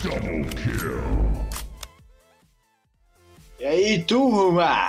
Kill. E aí, turma?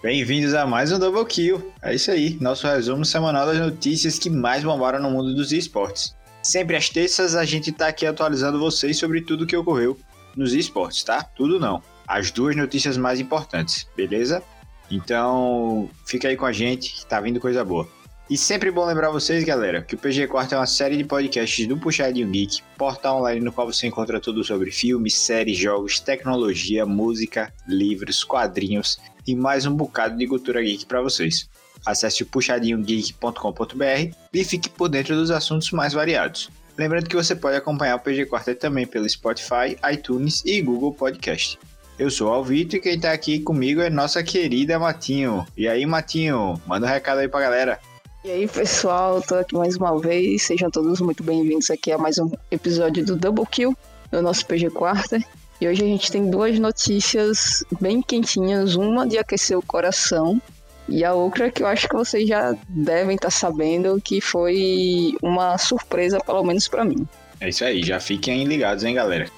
Bem-vindos a mais um Double Kill. É isso aí, nosso resumo semanal das notícias que mais bombaram no mundo dos esportes. Sempre às terças a gente tá aqui atualizando vocês sobre tudo que ocorreu nos esportes, tá? Tudo não. As duas notícias mais importantes, beleza? Então, fica aí com a gente que tá vindo coisa boa. E sempre bom lembrar vocês, galera, que o PG Quarto é uma série de podcasts do Puxadinho Geek, portal online no qual você encontra tudo sobre filmes, séries, jogos, tecnologia, música, livros, quadrinhos e mais um bocado de cultura geek para vocês. Acesse o puxadinhogeek.com.br e fique por dentro dos assuntos mais variados. Lembrando que você pode acompanhar o PG Quartet também pelo Spotify, iTunes e Google Podcast. Eu sou o Alvito e quem tá aqui comigo é nossa querida Matinho. E aí, Matinho, manda um recado aí pra galera. E aí, pessoal, tô aqui mais uma vez. Sejam todos muito bem-vindos aqui a mais um episódio do Double Kill, do nosso PG Quarta. E hoje a gente tem duas notícias bem quentinhas, uma de aquecer o coração e a outra que eu acho que vocês já devem estar sabendo que foi uma surpresa, pelo menos para mim. É isso aí, já fiquem ligados, hein, galera.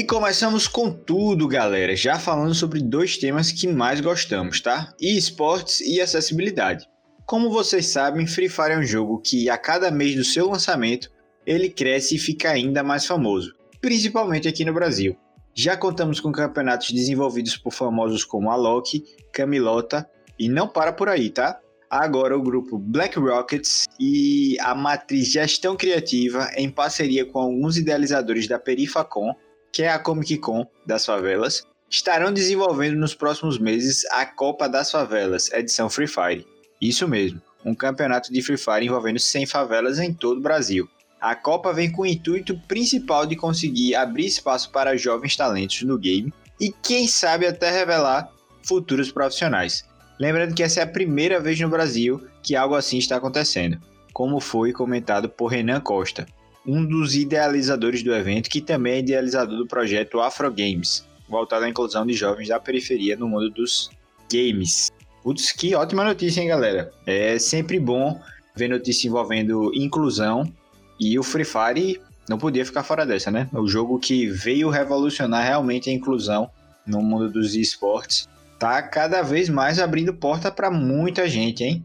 E começamos com tudo, galera, já falando sobre dois temas que mais gostamos, tá? esportes e acessibilidade. Como vocês sabem, Free Fire é um jogo que a cada mês do seu lançamento, ele cresce e fica ainda mais famoso, principalmente aqui no Brasil. Já contamos com campeonatos desenvolvidos por famosos como Alok, Camilota e não para por aí, tá? Agora o grupo Black Rockets e a matriz Gestão Criativa, em parceria com alguns idealizadores da Perifacom, que é a Comic Con das favelas, estarão desenvolvendo nos próximos meses a Copa das Favelas, edição Free Fire. Isso mesmo, um campeonato de Free Fire envolvendo 100 favelas em todo o Brasil. A Copa vem com o intuito principal de conseguir abrir espaço para jovens talentos no game e quem sabe até revelar futuros profissionais. Lembrando que essa é a primeira vez no Brasil que algo assim está acontecendo, como foi comentado por Renan Costa, um dos idealizadores do evento, que também é idealizador do projeto Afro Games, voltado à inclusão de jovens da periferia no mundo dos games. Putz, que ótima notícia, hein, galera? É sempre bom ver notícia envolvendo inclusão e o Free Fire não podia ficar fora dessa, né? O jogo que veio revolucionar realmente a inclusão no mundo dos esportes tá cada vez mais abrindo porta para muita gente, hein?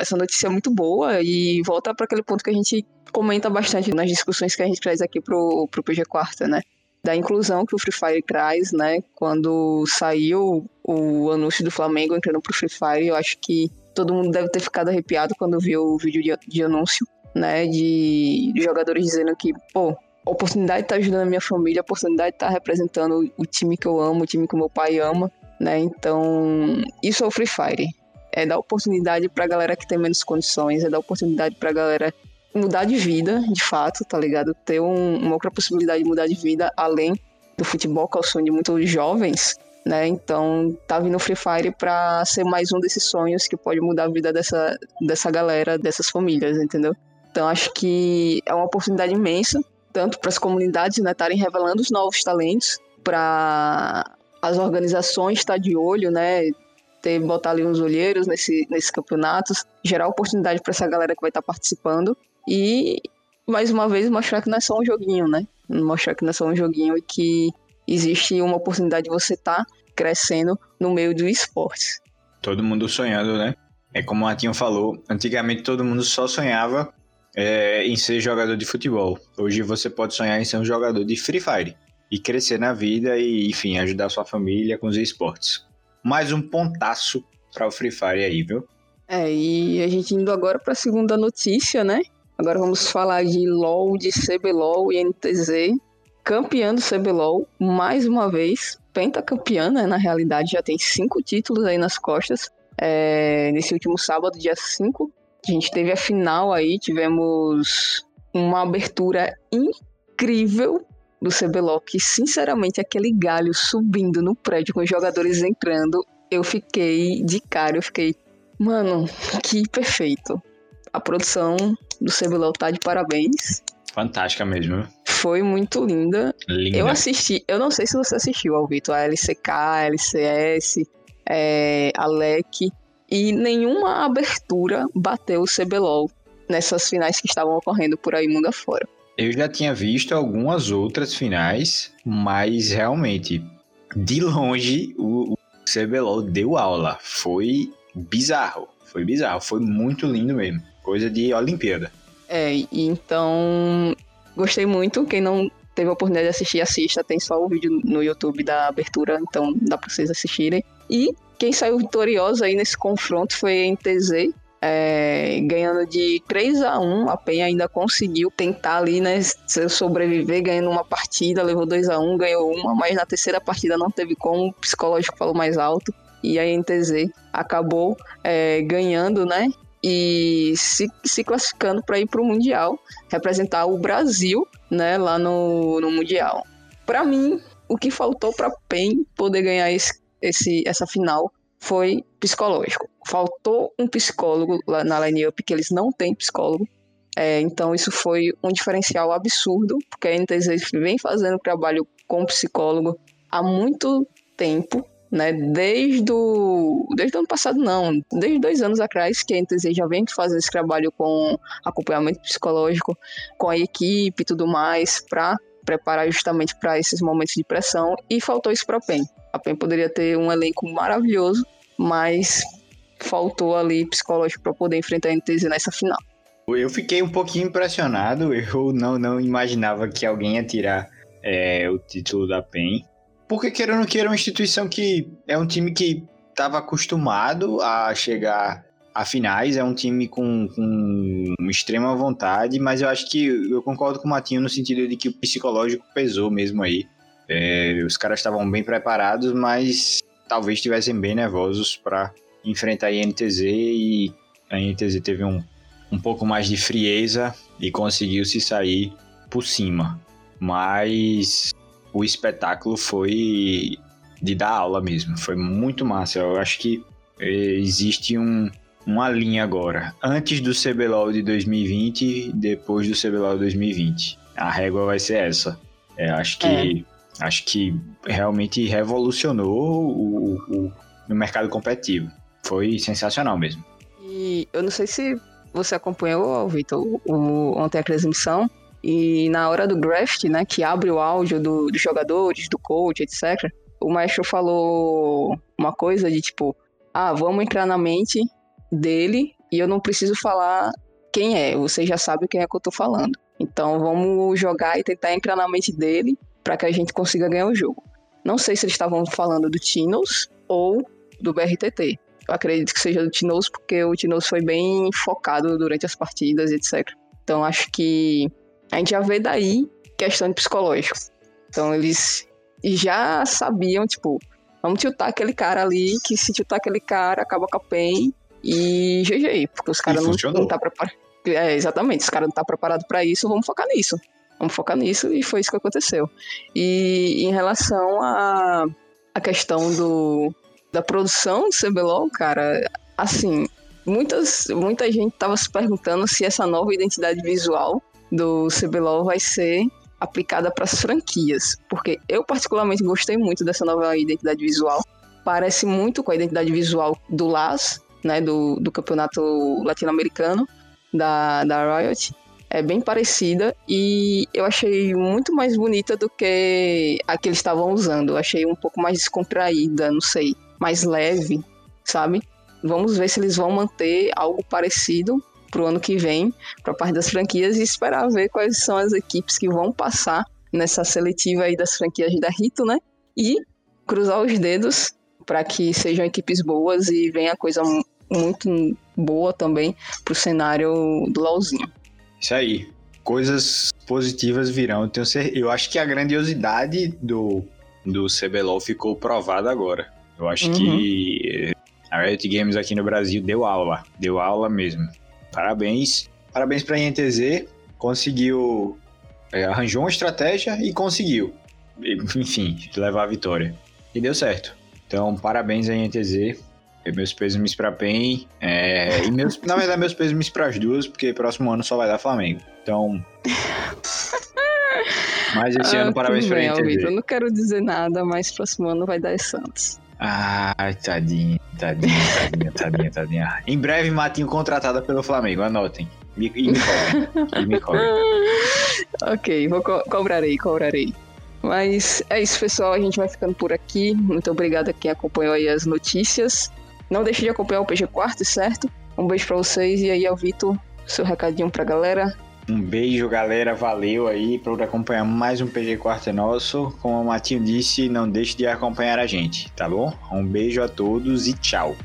Essa notícia é muito boa e volta para aquele ponto que a gente comenta bastante nas discussões que a gente traz aqui pro, pro PG Quarta, né? Da inclusão que o Free Fire traz, né? Quando saiu o anúncio do Flamengo entrando pro Free Fire, eu acho que todo mundo deve ter ficado arrepiado quando viu o vídeo de, de anúncio, né? De, de, jogadores dizendo que, pô, a oportunidade de estar tá ajudando a minha família, a oportunidade de estar tá representando o time que eu amo, o time que meu pai ama, né? Então, isso é o Free Fire. É dar oportunidade pra galera que tem menos condições, é dar oportunidade pra galera mudar de vida, de fato, tá ligado? Ter um, uma outra possibilidade de mudar de vida além do futebol, que é o sonho de muitos jovens, né? Então, tá vindo o Free Fire pra ser mais um desses sonhos que pode mudar a vida dessa, dessa galera, dessas famílias, entendeu? Então, acho que é uma oportunidade imensa, tanto para as comunidades né, estarem revelando os novos talentos, para as organizações estar de olho, né? Ter, botar ali uns olheiros nesse, nesses campeonatos, gerar oportunidade para essa galera que vai estar participando e, mais uma vez, mostrar que não é só um joguinho, né? Mostrar que não é só um joguinho e que existe uma oportunidade de você estar tá crescendo no meio do esporte. Todo mundo sonhando, né? É como o Martinho falou, antigamente todo mundo só sonhava é, em ser jogador de futebol. Hoje você pode sonhar em ser um jogador de Free Fire e crescer na vida e, enfim, ajudar sua família com os esportes. Mais um pontaço para o Free Fire aí, viu? É, e a gente indo agora para a segunda notícia, né? Agora vamos falar de LoL, de CBLOL e NTZ. Campeã do CBLOL, mais uma vez. Pentacampeã, né? Na realidade, já tem cinco títulos aí nas costas. É, nesse último sábado, dia 5, a gente teve a final aí, tivemos uma abertura incrível do CBLOL, que sinceramente aquele galho subindo no prédio com os jogadores entrando, eu fiquei de cara, eu fiquei, mano, que perfeito. A produção do CBLOL tá de parabéns. Fantástica mesmo. Foi muito linda. Linda. Eu assisti, eu não sei se você assistiu ao Vitor, a LCK, a LCS, é, a LEC, e nenhuma abertura bateu o CBLOL nessas finais que estavam ocorrendo por aí mundo afora. Eu já tinha visto algumas outras finais, mas realmente, de longe, o, o CBLOL deu aula. Foi bizarro. Foi bizarro. Foi muito lindo mesmo. Coisa de Olimpíada. É, então gostei muito. Quem não teve a oportunidade de assistir, assista. Tem só o vídeo no YouTube da abertura, então dá pra vocês assistirem. E quem saiu vitorioso aí nesse confronto foi a NTZ, é, ganhando de 3 a 1 a Penha ainda conseguiu tentar ali, né, sobreviver, ganhando uma partida, levou 2 a 1 ganhou uma, mas na terceira partida não teve como, o psicológico falou mais alto, e a NTZ acabou é, ganhando, né, e se, se classificando para ir para o Mundial, representar o Brasil, né, lá no, no Mundial. Para mim, o que faltou para PEN poder ganhar esse, esse, essa final foi psicológico. Faltou um psicólogo lá na line-up, que eles não têm psicólogo. É, então isso foi um diferencial absurdo, porque a NTZ vem fazendo trabalho com psicólogo há muito tempo, né? Desde o, desde ano passado, não, desde dois anos atrás, que a NTZ já vem fazendo esse trabalho com acompanhamento psicológico, com a equipe e tudo mais, para preparar justamente para esses momentos de pressão, e faltou isso para a PEN. A PEN poderia ter um elenco maravilhoso, mas faltou ali psicológico para poder enfrentar a NTZ nessa final. Eu fiquei um pouquinho impressionado, eu não, não imaginava que alguém ia tirar é, o título da PEN. Porque queira ou não queira, é uma instituição que é um time que estava acostumado a chegar a finais, é um time com, com extrema vontade, mas eu acho que eu concordo com o Matinho no sentido de que o psicológico pesou mesmo aí. É, os caras estavam bem preparados, mas talvez estivessem bem nervosos para enfrentar a INTZ e a INTZ teve um, um pouco mais de frieza e conseguiu se sair por cima. Mas o espetáculo foi de dar aula mesmo, foi muito massa. Eu acho que é, existe um, uma linha agora, antes do CBLOL de 2020 depois do CBLOL de 2020. A régua vai ser essa. É, acho que é acho que realmente revolucionou o, o, o mercado competitivo. Foi sensacional mesmo. E eu não sei se você acompanhou, Vitor, o, ontem a transmissão, e na hora do draft, né, que abre o áudio do, dos jogadores, do coach, etc., o maestro falou uma coisa de tipo, ah, vamos entrar na mente dele e eu não preciso falar quem é, você já sabe quem é que eu tô falando. Então vamos jogar e tentar entrar na mente dele para que a gente consiga ganhar o jogo. Não sei se eles estavam falando do Tinos ou do BRTT. Acredito que seja do Tinos porque o Tinos foi bem focado durante as partidas, etc. Então acho que a gente já vê daí questão de psicológico. Então eles já sabiam, tipo, vamos tiltar aquele cara ali, que se tiltar aquele cara, acaba com a PEN e GG, porque os caras não, não tá preparados. É, exatamente, os caras não tá preparado para isso, vamos focar nisso. Vamos focar nisso e foi isso que aconteceu. E em relação à a, a questão do, da produção do CBLOL, cara, assim, muitas, muita gente estava se perguntando se essa nova identidade visual do CBLOL vai ser aplicada para as franquias, porque eu particularmente gostei muito dessa nova identidade visual. Parece muito com a identidade visual do LAS, né, do, do campeonato latino-americano da, da Riot é bem parecida e eu achei muito mais bonita do que a que eles estavam usando. Eu achei um pouco mais descontraída, não sei, mais leve, sabe? Vamos ver se eles vão manter algo parecido pro ano que vem, para parte das franquias e esperar ver quais são as equipes que vão passar nessa seletiva aí das franquias da Rito, né? E cruzar os dedos para que sejam equipes boas e venha coisa muito boa também pro cenário do LoLzinho. Isso aí. Coisas positivas virão. Eu, tenho certeza. eu acho que a grandiosidade do, do CBLOL ficou provada agora. Eu acho uhum. que a Riot Games aqui no Brasil deu aula. Deu aula mesmo. Parabéns. Parabéns pra INTZ. Conseguiu. É, arranjou uma estratégia e conseguiu. Enfim, levar a vitória. E deu certo. Então, parabéns à INTZ. Meus pêsames pra PEN. É, e meus, na verdade, meus pêsames pras duas, porque próximo ano só vai dar Flamengo. Então. Mas esse Ah, ano, parabéns pra bem, NTV. Vitor. Eu não quero dizer nada, mas próximo ano vai dar Santos. Ai, tadinho, tadinho, tadinho, tadinho, tadinho. Em breve, Matinho contratada pelo Flamengo, anotem. E me cobrem. E me. Ok, vou co cobrarei, cobrarei. Mas é isso, pessoal. A gente vai ficando por aqui. Muito obrigado a quem acompanhou aí as notícias. Não deixe de acompanhar o PG Quarto, certo? Um beijo pra vocês e aí ao Vitor, seu recadinho pra galera. Um beijo, galera. Valeu aí por acompanhar mais um PG Quarto é Nosso. Como o Matinho disse, não deixe de acompanhar a gente, tá bom? Um beijo a todos e tchau.